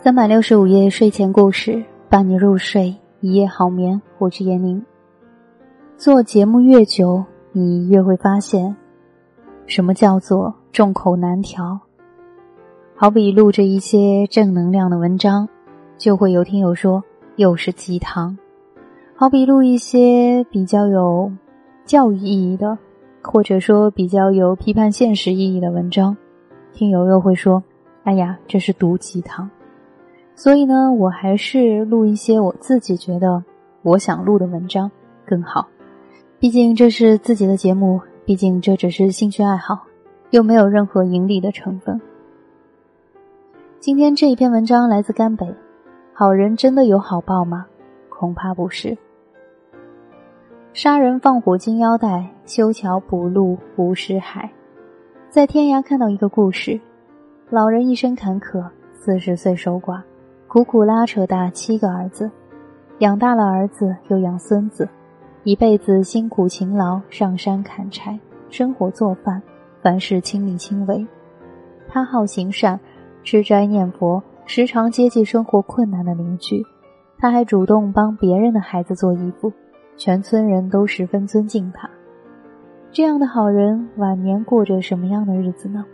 三百六十五夜睡前故事，伴你入睡，一夜好眠。我是闫宁。做节目越久，你越会发现，什么叫做众口难调。好比录着一些正能量的文章，就会有听友说又是鸡汤；好比录一些比较有教育意义的，或者说比较有批判现实意义的文章，听友又会说：“哎呀，这是毒鸡汤。”所以呢，我还是录一些我自己觉得我想录的文章更好。毕竟这是自己的节目，毕竟这只是兴趣爱好，又没有任何盈利的成分。今天这一篇文章来自甘北，好人真的有好报吗？恐怕不是。杀人放火金腰带，修桥补路无尸骸。在天涯看到一个故事，老人一生坎坷，四十岁守寡。苦苦拉扯大七个儿子，养大了儿子又养孙子，一辈子辛苦勤劳，上山砍柴，生火做饭，凡事亲力亲为。他好行善，吃斋念佛，时常接济生活困难的邻居。他还主动帮别人的孩子做衣服，全村人都十分尊敬他。这样的好人，晚年过着什么样的日子呢？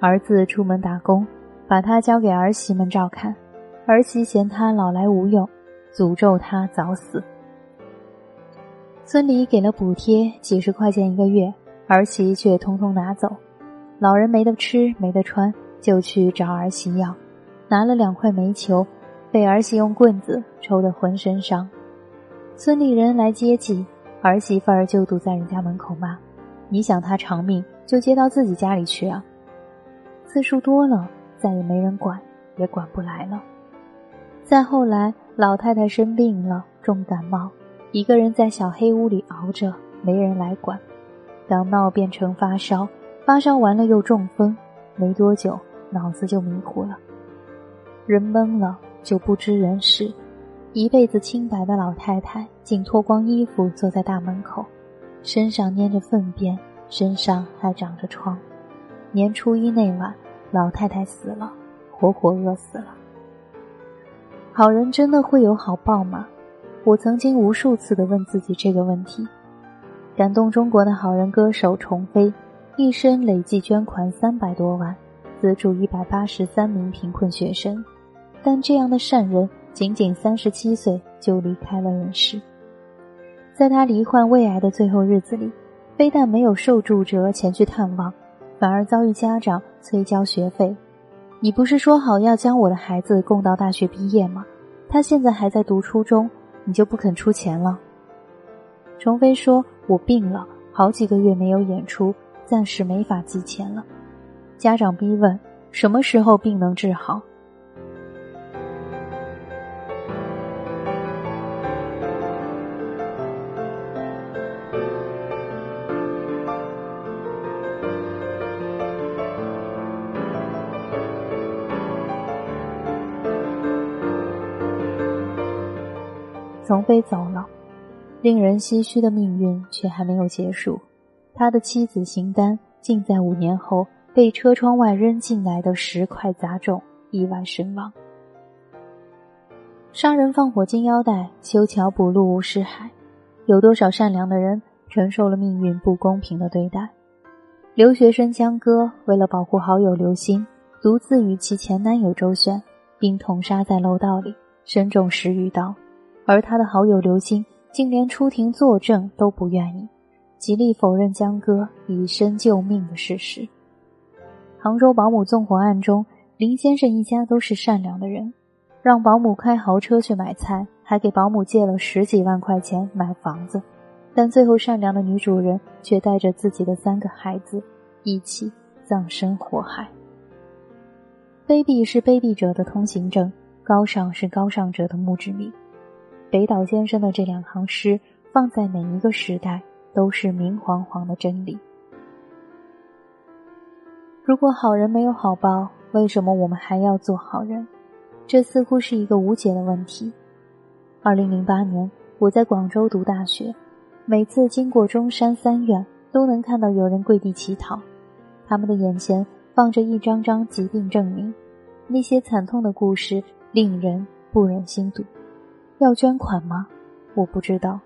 儿子出门打工，把他交给儿媳们照看。儿媳嫌他老来无用，诅咒他早死。村里给了补贴，几十块钱一个月，儿媳却通通拿走。老人没得吃没得穿，就去找儿媳要，拿了两块煤球，被儿媳用棍子抽得浑身伤。村里人来接济，儿媳妇儿就堵在人家门口骂：“你想他长命，就接到自己家里去啊！”次数多了，再也没人管，也管不来了。再后来，老太太生病了，重感冒，一个人在小黑屋里熬着，没人来管。感冒变成发烧，发烧完了又中风，没多久脑子就迷糊了。人懵了就不知人事，一辈子清白的老太太竟脱光衣服坐在大门口，身上粘着粪便，身上还长着疮。年初一那晚，老太太死了，活活饿死了。好人真的会有好报吗？我曾经无数次的问自己这个问题。感动中国的好人歌手虫飞，一生累计捐款三百多万，资助一百八十三名贫困学生。但这样的善人，仅仅三十七岁就离开了人世。在他罹患胃癌的最后日子里，非但没有受助者前去探望，反而遭遇家长催交学费。你不是说好要将我的孩子供到大学毕业吗？他现在还在读初中，你就不肯出钱了？程飞说：“我病了，好几个月没有演出，暂时没法寄钱了。”家长逼问：“什么时候病能治好？”从飞走了，令人唏嘘的命运却还没有结束。他的妻子邢丹竟在五年后被车窗外扔进来的石块砸中，意外身亡。杀人放火金腰带，修桥补路无尸骸。有多少善良的人承受了命运不公平的对待？留学生江歌为了保护好友刘星，独自与其前男友周旋，并捅杀在楼道里，身中十余刀。而他的好友刘星竟连出庭作证都不愿意，极力否认江歌以身救命的事实。杭州保姆纵火案中，林先生一家都是善良的人，让保姆开豪车去买菜，还给保姆借了十几万块钱买房子，但最后善良的女主人却带着自己的三个孩子一起葬身火海。卑鄙是卑鄙者的通行证，高尚是高尚者的墓志铭。北岛先生的这两行诗，放在每一个时代都是明晃晃的真理。如果好人没有好报，为什么我们还要做好人？这似乎是一个无解的问题。二零零八年，我在广州读大学，每次经过中山三院，都能看到有人跪地乞讨，他们的眼前放着一张张疾病证明，那些惨痛的故事令人不忍心读。要捐款吗？我不知道。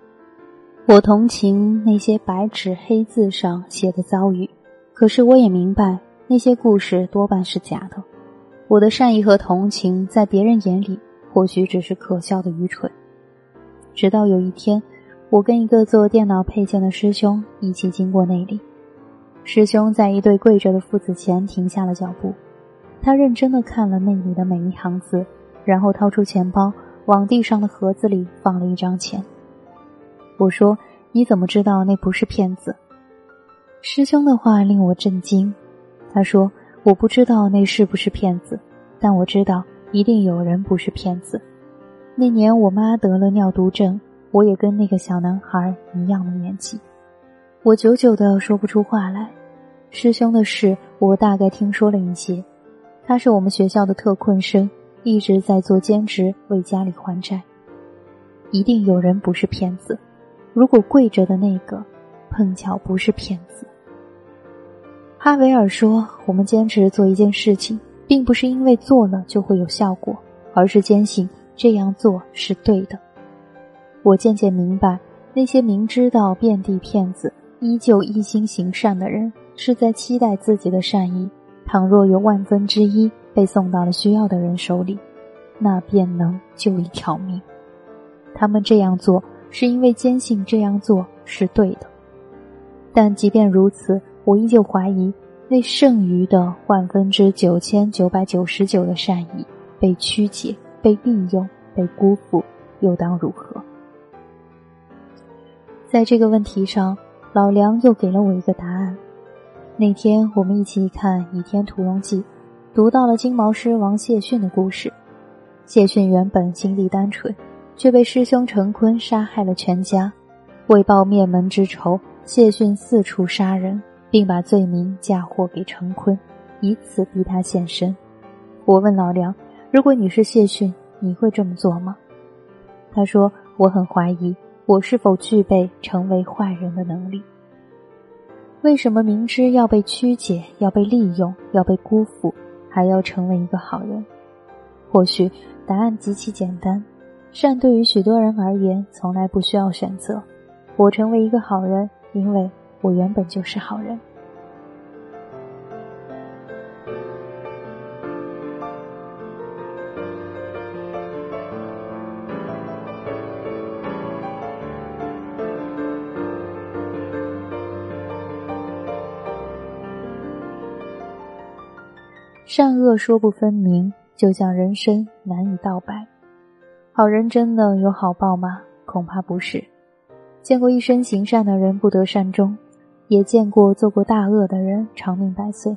我同情那些白纸黑字上写的遭遇，可是我也明白那些故事多半是假的。我的善意和同情在别人眼里或许只是可笑的愚蠢。直到有一天，我跟一个做电脑配件的师兄一起经过那里，师兄在一对跪着的父子前停下了脚步，他认真的看了那里的每一行字，然后掏出钱包往地上的盒子里放了一张钱。我说：“你怎么知道那不是骗子？”师兄的话令我震惊。他说：“我不知道那是不是骗子，但我知道一定有人不是骗子。那年我妈得了尿毒症，我也跟那个小男孩一样的年纪。我久久的说不出话来。师兄的事我大概听说了一些。他是我们学校的特困生，一直在做兼职为家里还债。一定有人不是骗子。”如果跪着的那个碰巧不是骗子，哈维尔说：“我们坚持做一件事情，并不是因为做了就会有效果，而是坚信这样做是对的。”我渐渐明白，那些明知道遍地骗子，依旧一心行善的人，是在期待自己的善意，倘若有万分之一被送到了需要的人手里，那便能救一条命。他们这样做。是因为坚信这样做是对的，但即便如此，我依旧怀疑那剩余的万分之九千九百九十九的善意被曲解、被利用、被辜负，又当如何？在这个问题上，老梁又给了我一个答案。那天我们一起看《倚天屠龙记》，读到了金毛狮王谢逊的故事。谢逊原本心地单纯。却被师兄陈坤杀害了全家，为报灭门之仇，谢逊四处杀人，并把罪名嫁祸给陈坤，以此逼他现身。我问老梁：“如果你是谢逊，你会这么做吗？”他说：“我很怀疑我是否具备成为坏人的能力。为什么明知要被曲解、要被利用、要被辜负，还要成为一个好人？或许答案极其简单。”善对于许多人而言，从来不需要选择。我成为一个好人，因为我原本就是好人。善恶说不分明，就像人生难以道白。好人真的有好报吗？恐怕不是。见过一生行善的人不得善终，也见过做过大恶的人长命百岁。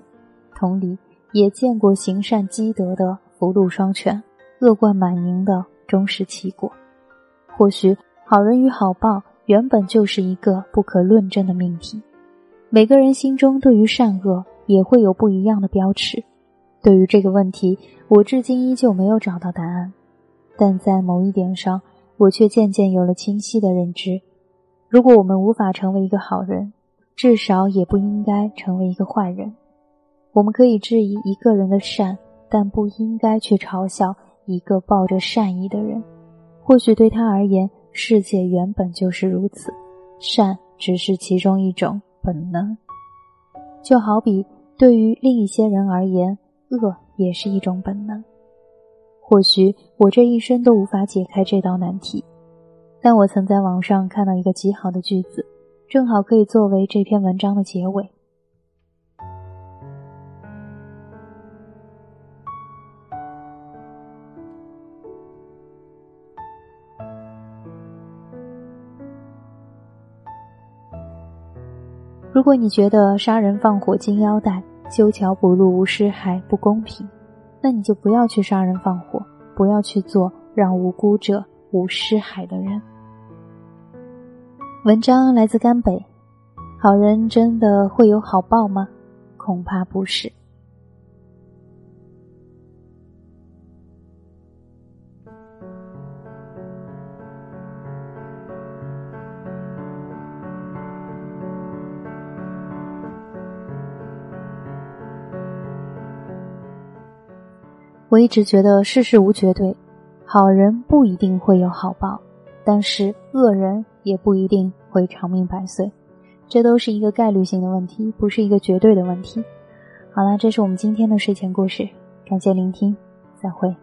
同理，也见过行善积德的福禄双全，恶贯满盈的终是其果。或许好人与好报原本就是一个不可论证的命题。每个人心中对于善恶也会有不一样的标尺。对于这个问题，我至今依旧没有找到答案。但在某一点上，我却渐渐有了清晰的认知：如果我们无法成为一个好人，至少也不应该成为一个坏人。我们可以质疑一个人的善，但不应该去嘲笑一个抱着善意的人。或许对他而言，世界原本就是如此，善只是其中一种本能。就好比对于另一些人而言，恶也是一种本能。或许我这一生都无法解开这道难题，但我曾在网上看到一个极好的句子，正好可以作为这篇文章的结尾。如果你觉得杀人放火金腰带、修桥补路无尸骸不公平，那你就不要去杀人放火，不要去做让无辜者无尸骸的人。文章来自甘北，好人真的会有好报吗？恐怕不是。我一直觉得世事无绝对，好人不一定会有好报，但是恶人也不一定会长命百岁，这都是一个概率性的问题，不是一个绝对的问题。好了，这是我们今天的睡前故事，感谢聆听，再会。